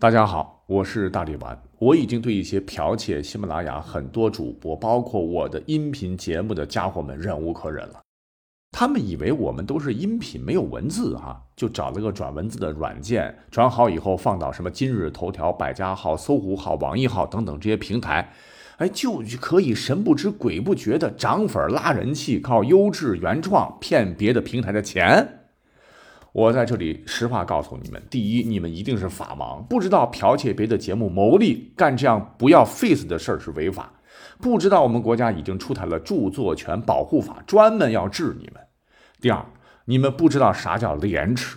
大家好，我是大力丸。我已经对一些剽窃喜马拉雅很多主播，包括我的音频节目的家伙们忍无可忍了。他们以为我们都是音频，没有文字哈，就找了个转文字的软件，转好以后放到什么今日头条、百家号、搜狐号、网易号等等这些平台，哎，就可以神不知鬼不觉的涨粉拉人气，靠优质原创骗别的平台的钱。我在这里实话告诉你们：第一，你们一定是法盲，不知道剽窃别的节目牟利，干这样不要 face 的事儿是违法；不知道我们国家已经出台了著作权保护法，专门要治你们。第二，你们不知道啥叫廉耻，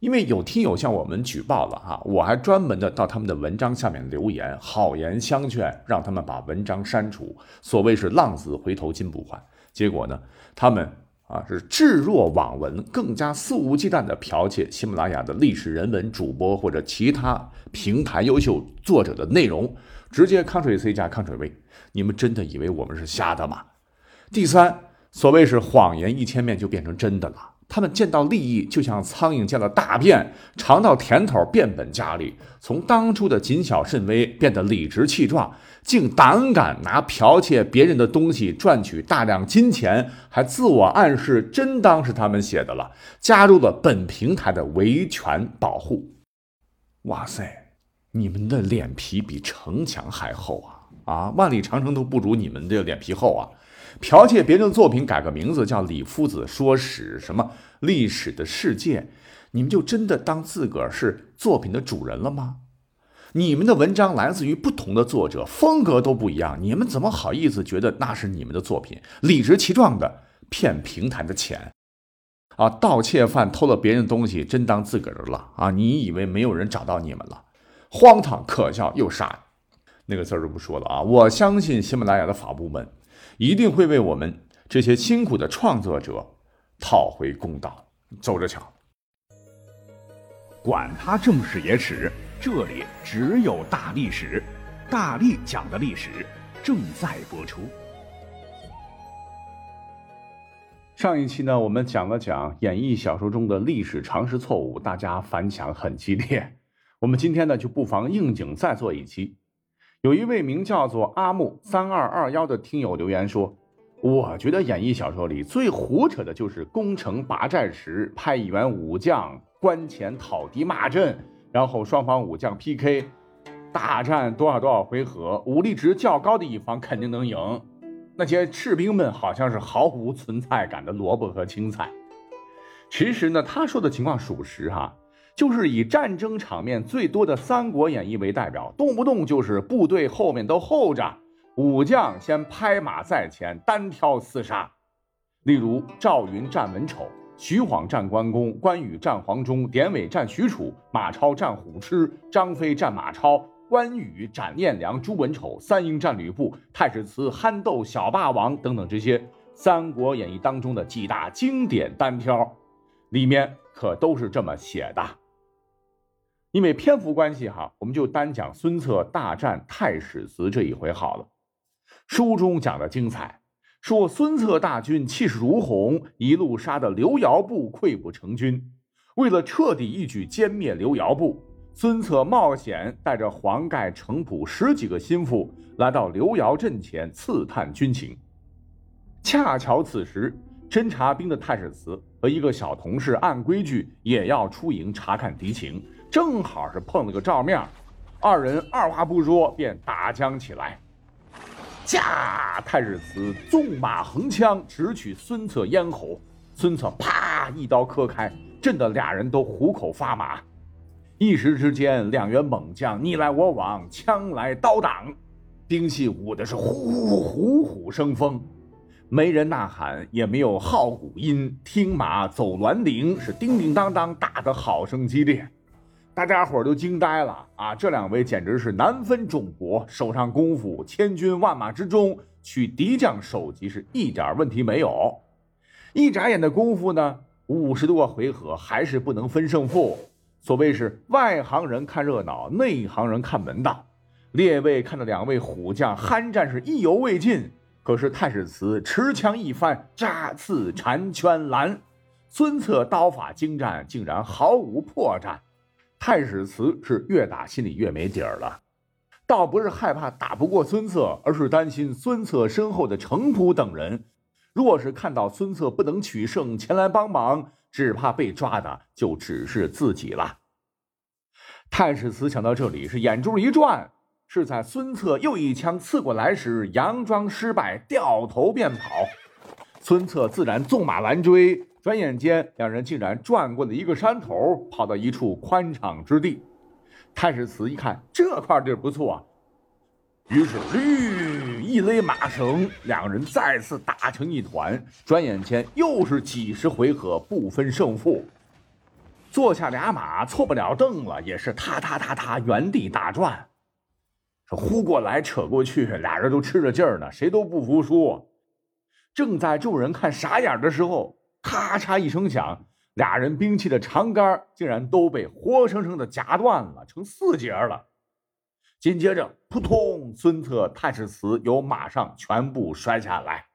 因为有听友向我们举报了哈，我还专门的到他们的文章下面留言，好言相劝，让他们把文章删除。所谓是浪子回头金不换，结果呢，他们。啊，是置若罔闻，更加肆无忌惮的剽窃喜马拉雅的历史人文主播或者其他平台优秀作者的内容，直接 Ctrl C 加 Ctrl V，你们真的以为我们是瞎的吗？第三，所谓是谎言一千面就变成真的了。他们见到利益，就像苍蝇见了大便，尝到甜头变本加厉，从当初的谨小慎微变得理直气壮，竟胆敢拿剽窃别人的东西赚取大量金钱，还自我暗示真当是他们写的了，加入了本平台的维权保护。哇塞，你们的脸皮比城墙还厚啊！啊，万里长城都不如你们的脸皮厚啊！剽窃别人的作品，改个名字叫李夫子说史，什么历史的世界，你们就真的当自个儿是作品的主人了吗？你们的文章来自于不同的作者，风格都不一样，你们怎么好意思觉得那是你们的作品？理直气壮的骗平台的钱，啊，盗窃犯偷了别人的东西，真当自个儿的了啊？你以为没有人找到你们了？荒唐、可笑又傻，那个字儿就不说了啊！我相信喜马拉雅的法部门。一定会为我们这些辛苦的创作者讨回公道。走着瞧，管他正史野史，这里只有大历史，大力讲的历史正在播出。上一期呢，我们讲了讲演绎小说中的历史常识错误，大家反响很激烈。我们今天呢，就不妨应景再做一期。有一位名叫做阿木三二二幺的听友留言说：“我觉得演义小说里最胡扯的就是攻城拔寨时派一员武将关前讨敌骂阵，然后双方武将 PK，大战多少多少回合，武力值较高的一方肯定能赢。那些士兵们好像是毫无存在感的萝卜和青菜。其实呢，他说的情况属实哈。”就是以战争场面最多的《三国演义》为代表，动不动就是部队后面都候着，武将先拍马在前，单挑厮杀。例如赵云战文丑，徐晃战关公，关羽战黄忠，典韦战许褚，马超战虎痴，张飞战马超，关羽斩颜良、诛文丑，三英战吕布，太史慈憨豆小霸王等等这些《三国演义》当中的几大经典单挑，里面可都是这么写的。因为篇幅关系，哈，我们就单讲孙策大战太史慈这一回好了。书中讲的精彩，说孙策大军气势如虹，一路杀得刘繇部溃不成军。为了彻底一举歼灭刘繇部，孙策冒险带着黄盖、程普十几个心腹来到刘繇阵前刺探军情。恰巧此时，侦察兵的太史慈和一个小同事按规矩也要出营查看敌情。正好是碰了个照面，二人二话不说便打将起来。驾！太史慈纵马横枪直取孙策咽喉，孙策啪一刀磕开，震得俩人都虎口发麻。一时之间，两员猛将你来我往，枪来刀挡，兵器舞的是呼虎虎生风，没人呐喊，也没有号鼓音，听马走銮铃，是叮叮当当打得好生激烈。大家伙都惊呆了啊！这两位简直是难分众伯，手上功夫千军万马之中取敌将首级是一点问题没有。一眨眼的功夫呢，五十多个回合还是不能分胜负。所谓是外行人看热闹，内行人看门道。列位看着两位虎将酣战是意犹未尽，可是太史慈持枪一翻，扎刺缠圈拦，孙策刀法精湛，竟然毫无破绽。太史慈是越打心里越没底儿了，倒不是害怕打不过孙策，而是担心孙策身后的程普等人，若是看到孙策不能取胜前来帮忙，只怕被抓的就只是自己了。太史慈想到这里，是眼珠一转，是在孙策又一枪刺过来时，佯装失败，掉头便跑。孙策自然纵马拦追。转眼间，两人竟然转过了一个山头，跑到一处宽敞之地。太史慈一看，这块地儿不错，于是吁一勒马绳，两人再次打成一团。转眼间，又是几十回合不分胜负。坐下俩马，错不了凳了，也是踏踏踏踏原地打转。这呼过来扯过去，俩人都吃着劲儿呢，谁都不服输。正在众人看傻眼的时候。咔嚓一声响，俩人兵器的长杆竟然都被活生生的夹断了，成四截了。紧接着，扑通，孙策、太史慈由马上全部摔下来。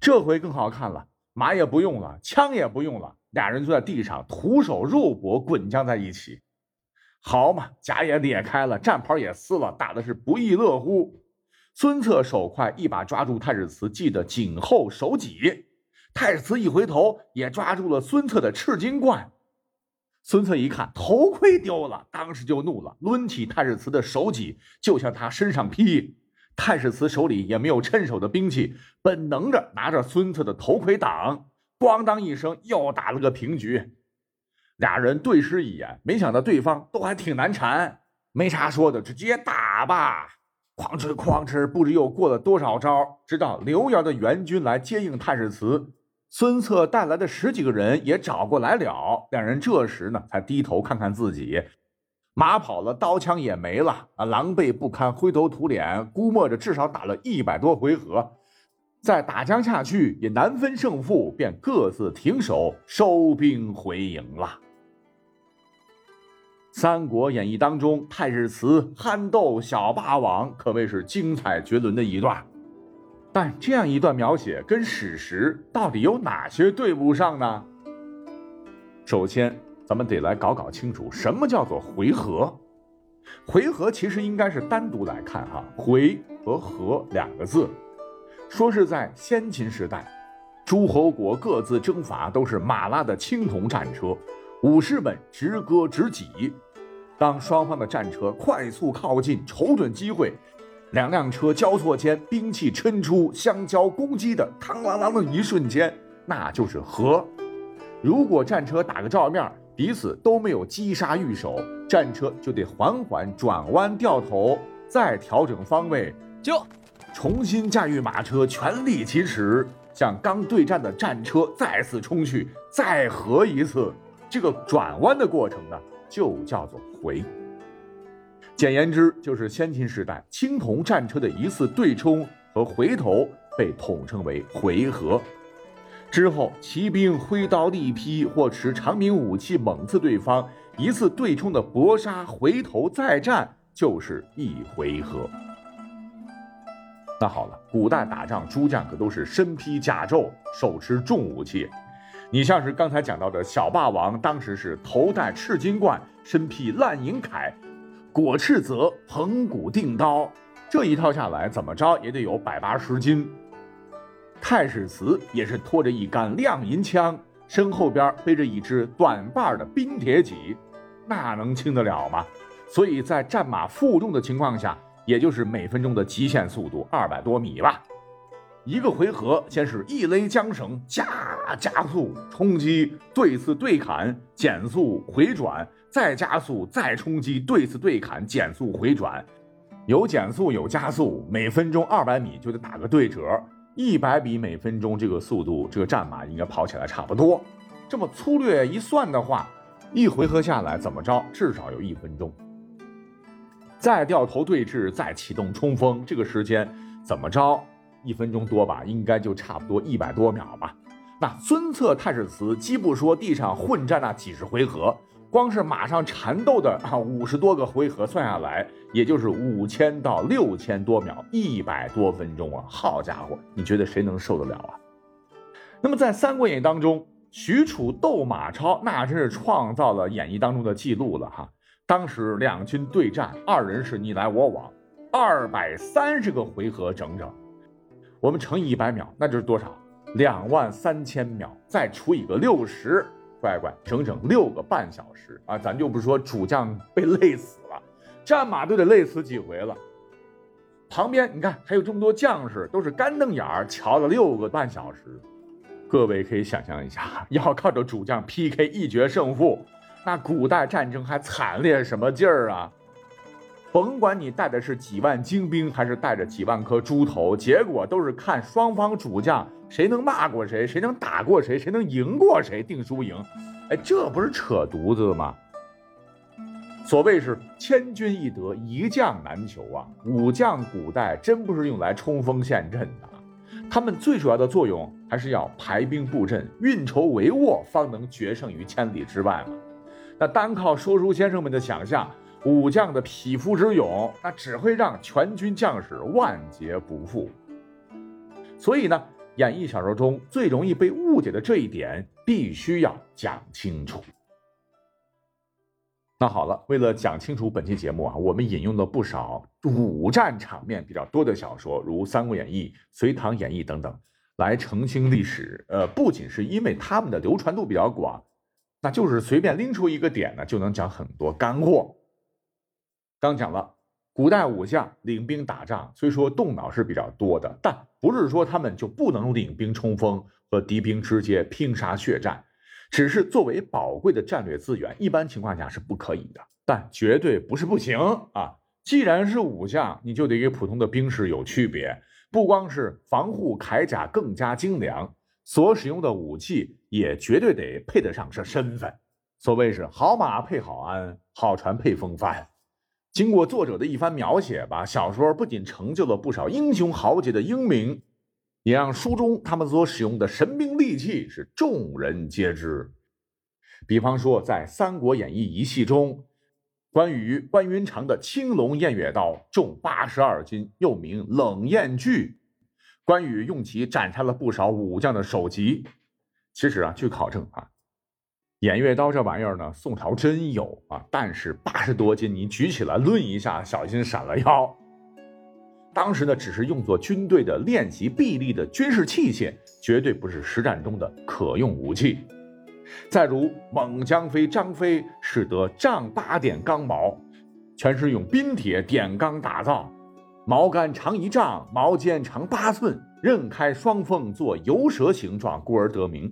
这回更好看了，马也不用了，枪也不用了，俩人坐在地上徒手肉搏，滚将在一起。好嘛，甲也裂开了，战袍也撕了，打的是不亦乐乎。孙策手快，一把抓住太史慈系的颈后手戟。太史慈一回头，也抓住了孙策的赤金冠。孙策一看头盔丢了，当时就怒了，抡起太史慈的手戟就向他身上劈。太史慈手里也没有趁手的兵器，本能着拿着孙策的头盔挡，咣当一声又打了个平局。俩人对视一眼，没想到对方都还挺难缠，没啥说的，直接打吧！哐哧哐哧，不知又过了多少招，直到刘繇的援军来接应太史慈。孙策带来的十几个人也找过来了，两人这时呢才低头看看自己，马跑了，刀枪也没了啊，狼狈不堪，灰头土脸，估摸着至少打了一百多回合，再打将下去也难分胜负，便各自停手，收兵回营了。《三国演义》当中，太史慈憨豆小霸王，可谓是精彩绝伦的一段。但这样一段描写跟史实到底有哪些对不上呢？首先，咱们得来搞搞清楚什么叫做回合。回合其实应该是单独来看哈，回和合两个字，说是在先秦时代，诸侯国各自征伐都是马拉的青铜战车，武士们直戈直戟，当双方的战车快速靠近，瞅准机会。两辆车交错间，兵器抻出，相交攻击的，嘡啷啷的一瞬间，那就是和。如果战车打个照面，彼此都没有击杀御手，战车就得缓缓转弯掉头，再调整方位，就重新驾驭马车，全力疾驰，向刚对战的战车再次冲去，再合一次。这个转弯的过程呢，就叫做回。简言之，就是先秦时代青铜战车的一次对冲和回头被统称为回合。之后，骑兵挥刀力劈或持长柄武器猛刺对方，一次对冲的搏杀，回头再战就是一回合。那好了，古代打仗，诸将可都是身披甲胄，手持重武器。你像是刚才讲到的小霸王，当时是头戴赤金冠，身披烂银铠。裹赤泽，横骨定刀，这一套下来，怎么着也得有百八十斤。太史慈也是拖着一杆亮银枪，身后边背着一支短把的冰铁戟，那能轻得了吗？所以在战马负重的情况下，也就是每分钟的极限速度二百多米吧。一个回合，先是一勒缰绳，驾加速冲击，对刺对砍，减速回转。再加速，再冲击，对刺对砍，减速回转，有减速有加速，每分钟二百米就得打个对折，一百米每分钟这个速度，这个战马应该跑起来差不多。这么粗略一算的话，一回合下来怎么着，至少有一分钟。再掉头对峙，再启动冲锋，这个时间怎么着，一分钟多吧，应该就差不多一百多秒吧。那孙策、太史慈，既不说地上混战那几十回合。光是马上缠斗的啊，五十多个回合算下来，也就是五千到六千多秒，一百多分钟啊！好家伙，你觉得谁能受得了啊？那么在《三国演义》当中，许褚斗马超，那真是创造了演义当中的记录了哈！当时两军对战，二人是你来我往，二百三十个回合整整。我们乘以一百秒，那就是多少？两万三千秒，再除以个六十，乖乖，整整六个半小时啊！咱就不说主将被累死了，战马都得累死几回了。旁边你看还有这么多将士，都是干瞪眼儿瞧了六个半小时。各位可以想象一下，要靠着主将 PK 一决胜负，那古代战争还惨烈什么劲儿啊？甭管你带的是几万精兵，还是带着几万颗猪头，结果都是看双方主将谁能骂过谁，谁能打过谁，谁能赢过谁定输赢。哎，这不是扯犊子吗？所谓是千军易得，一将难求啊！武将古代真不是用来冲锋陷阵的，他们最主要的作用还是要排兵布阵、运筹帷幄，方能决胜于千里之外嘛。那单靠说书先生们的想象。武将的匹夫之勇，那只会让全军将士万劫不复。所以呢，演义小说中最容易被误解的这一点，必须要讲清楚。那好了，为了讲清楚本期节目啊，我们引用了不少武战场面比较多的小说，如《三国演义》《隋唐演义》等等，来澄清历史。呃，不仅是因为他们的流传度比较广，那就是随便拎出一个点呢，就能讲很多干货。刚讲了，古代武将领兵打仗，虽说动脑是比较多的，但不是说他们就不能领兵冲锋和敌兵直接拼杀血战，只是作为宝贵的战略资源，一般情况下是不可以的，但绝对不是不行啊！既然是武将，你就得与普通的兵士有区别，不光是防护铠甲更加精良，所使用的武器也绝对得配得上这身份。所谓是好马配好鞍，好船配风帆。经过作者的一番描写吧，小说不仅成就了不少英雄豪杰的英名，也让书中他们所使用的神兵利器是众人皆知。比方说，在《三国演义》一戏中，关羽关云长的青龙偃月刀重八十二斤，又名冷艳锯，关羽用其斩杀了不少武将的首级。其实啊，据考证啊。偃月刀这玩意儿呢，宋朝真有啊，但是八十多斤，你举起来抡一下，小心闪了腰。当时呢，只是用作军队的练习臂力的军事器械，绝对不是实战中的可用武器。再如猛将飞张飞，使得丈八点钢矛，全是用冰铁点钢打造，矛杆长一丈，矛尖长八寸，刃开双锋，做游蛇形状，故而得名。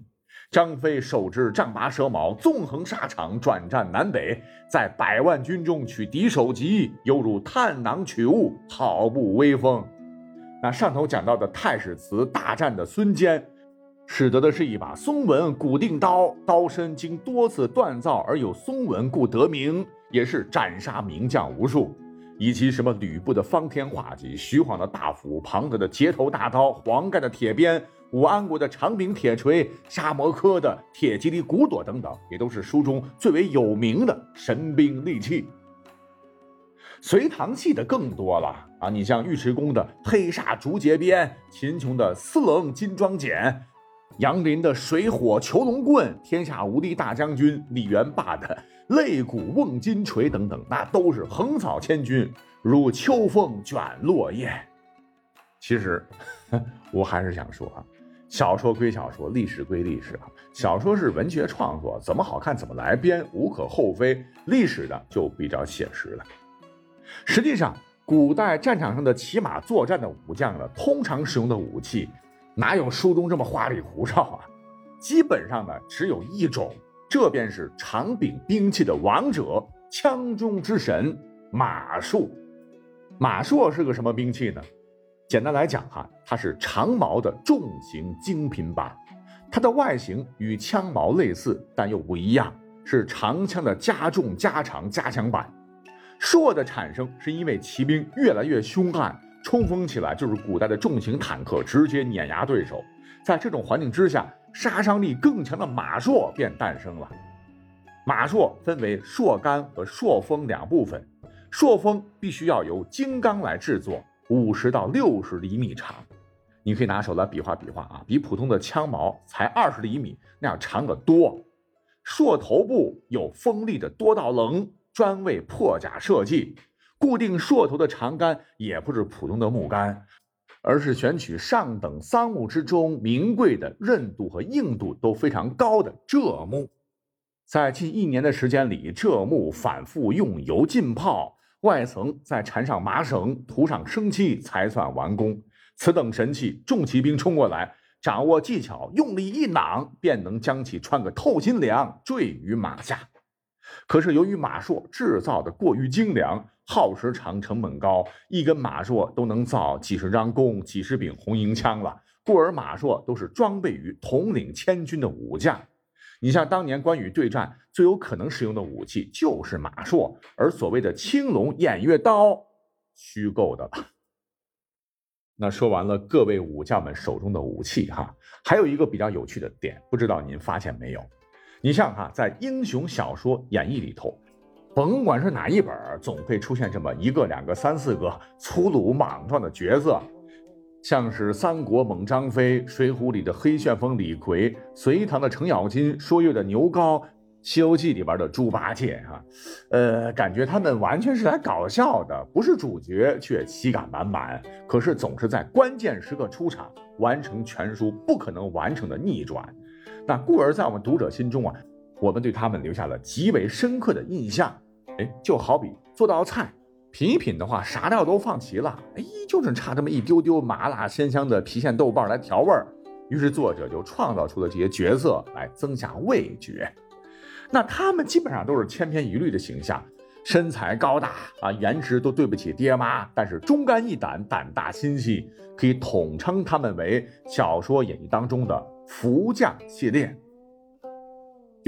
张飞手执丈八蛇矛，纵横沙场，转战南北，在百万军中取敌首级，犹如探囊取物，好不威风。那上头讲到的太史慈大战的孙坚，使得的是一把松纹固定刀，刀身经多次锻造而有松纹，故得名，也是斩杀名将无数。以及什么吕布的方天画戟，徐晃的大斧，庞德的截头大刀，黄盖的铁鞭。武安国的长柄铁锤，沙摩柯的铁蒺藜骨朵等等，也都是书中最为有名的神兵利器。隋唐系的更多了啊！你像尉迟恭的黑煞竹节鞭，秦琼的四棱金装锏，杨林的水火囚龙棍，天下无敌大将军李元霸的肋骨瓮金锤等等，那都是横扫千军，如秋风卷落叶。其实，我还是想说啊。小说归小说，历史归历史啊。小说是文学创作，怎么好看怎么来编，无可厚非。历史的就比较写实了。实际上，古代战场上的骑马作战的武将呢，通常使用的武器，哪有书中这么花里胡哨啊？基本上呢，只有一种，这便是长柄兵器的王者，枪中之神马术。马术是个什么兵器呢？简单来讲哈，它是长矛的重型精品版，它的外形与枪矛类似，但又不一样，是长枪的加重、加长、加强版。槊的产生是因为骑兵越来越凶悍，冲锋起来就是古代的重型坦克直接碾压对手。在这种环境之下，杀伤力更强的马槊便诞生了。马槊分为槊杆和槊锋两部分，槊锋必须要由金刚来制作。五十到六十厘米长，你可以拿手来比划比划啊，比普通的枪矛才二十厘米那样长得多。槊头部有锋利的多道棱，专为破甲设计。固定槊头的长杆也不是普通的木杆，而是选取上等桑木之中名贵的、韧度和硬度都非常高的柘木。在近一年的时间里，柘木反复用油浸泡，外层再缠上麻绳，涂上生漆，才算完工。此等神器，重骑兵冲过来，掌握技巧，用力一攮，便能将其穿个透心凉，坠于马下。可是由于马槊制造的过于精良，耗时长，成本高，一根马槊都能造几十张弓、几十柄红缨枪了。故而马槊都是装备于统领千军的武将。你像当年关羽对战，最有可能使用的武器就是马槊，而所谓的青龙偃月刀，虚构的了。那说完了各位武将们手中的武器，哈，还有一个比较有趣的点，不知道您发现没有？你像哈，在英雄小说演义里头。甭管是哪一本，总会出现这么一个、两个、三四个粗鲁莽撞的角色，像是三国猛张飞、水浒里的黑旋风李逵、隋唐的程咬金、说岳的牛皋、西游记里边的猪八戒啊，呃，感觉他们完全是来搞笑的，不是主角却喜感满满。可是总是在关键时刻出场，完成全书不可能完成的逆转。那故而在我们读者心中啊，我们对他们留下了极为深刻的印象。哎，就好比做道菜，品一品的话，啥料都放齐了，哎，就是差这么一丢丢麻辣鲜香的郫县豆瓣来调味儿。于是作者就创造出了这些角色来增加味觉。那他们基本上都是千篇一律的形象，身材高大啊，颜值都对不起爹妈，但是忠肝义胆，胆大心细，可以统称他们为小说演义当中的福将系列。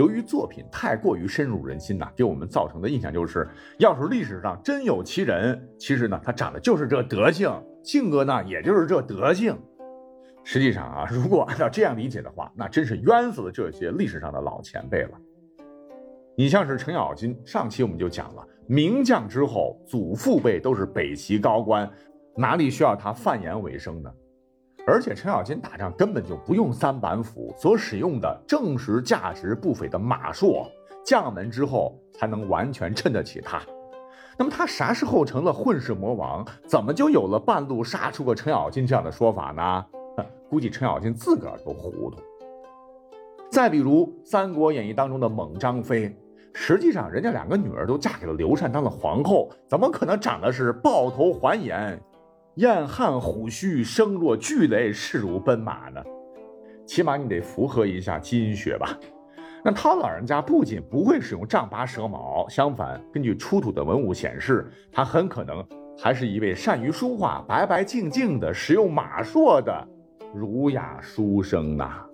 由于作品太过于深入人心呐，给我们造成的印象就是，要是历史上真有其人，其实呢，他长得就是这德性，性格呢，也就是这德性。实际上啊，如果按照这样理解的话，那真是冤死了这些历史上的老前辈了。你像是程咬金，上期我们就讲了，名将之后，祖父辈都是北齐高官，哪里需要他贩盐为生呢？而且程咬金打仗根本就不用三板斧，所使用的正是价值不菲的马术，将门之后才能完全衬得起他。那么他啥时候成了混世魔王？怎么就有了半路杀出个程咬金这样的说法呢？估计程咬金自个儿都糊涂。再比如《三国演义》当中的猛张飞，实际上人家两个女儿都嫁给了刘禅当了皇后，怎么可能长得是豹头环眼？燕汉虎须，声若巨雷，势如奔马呢。起码你得符合一下基因学吧。那他老人家不仅不会使用丈八蛇矛，相反，根据出土的文物显示，他很可能还是一位善于书画、白白净净的使用马槊的儒雅书生呐。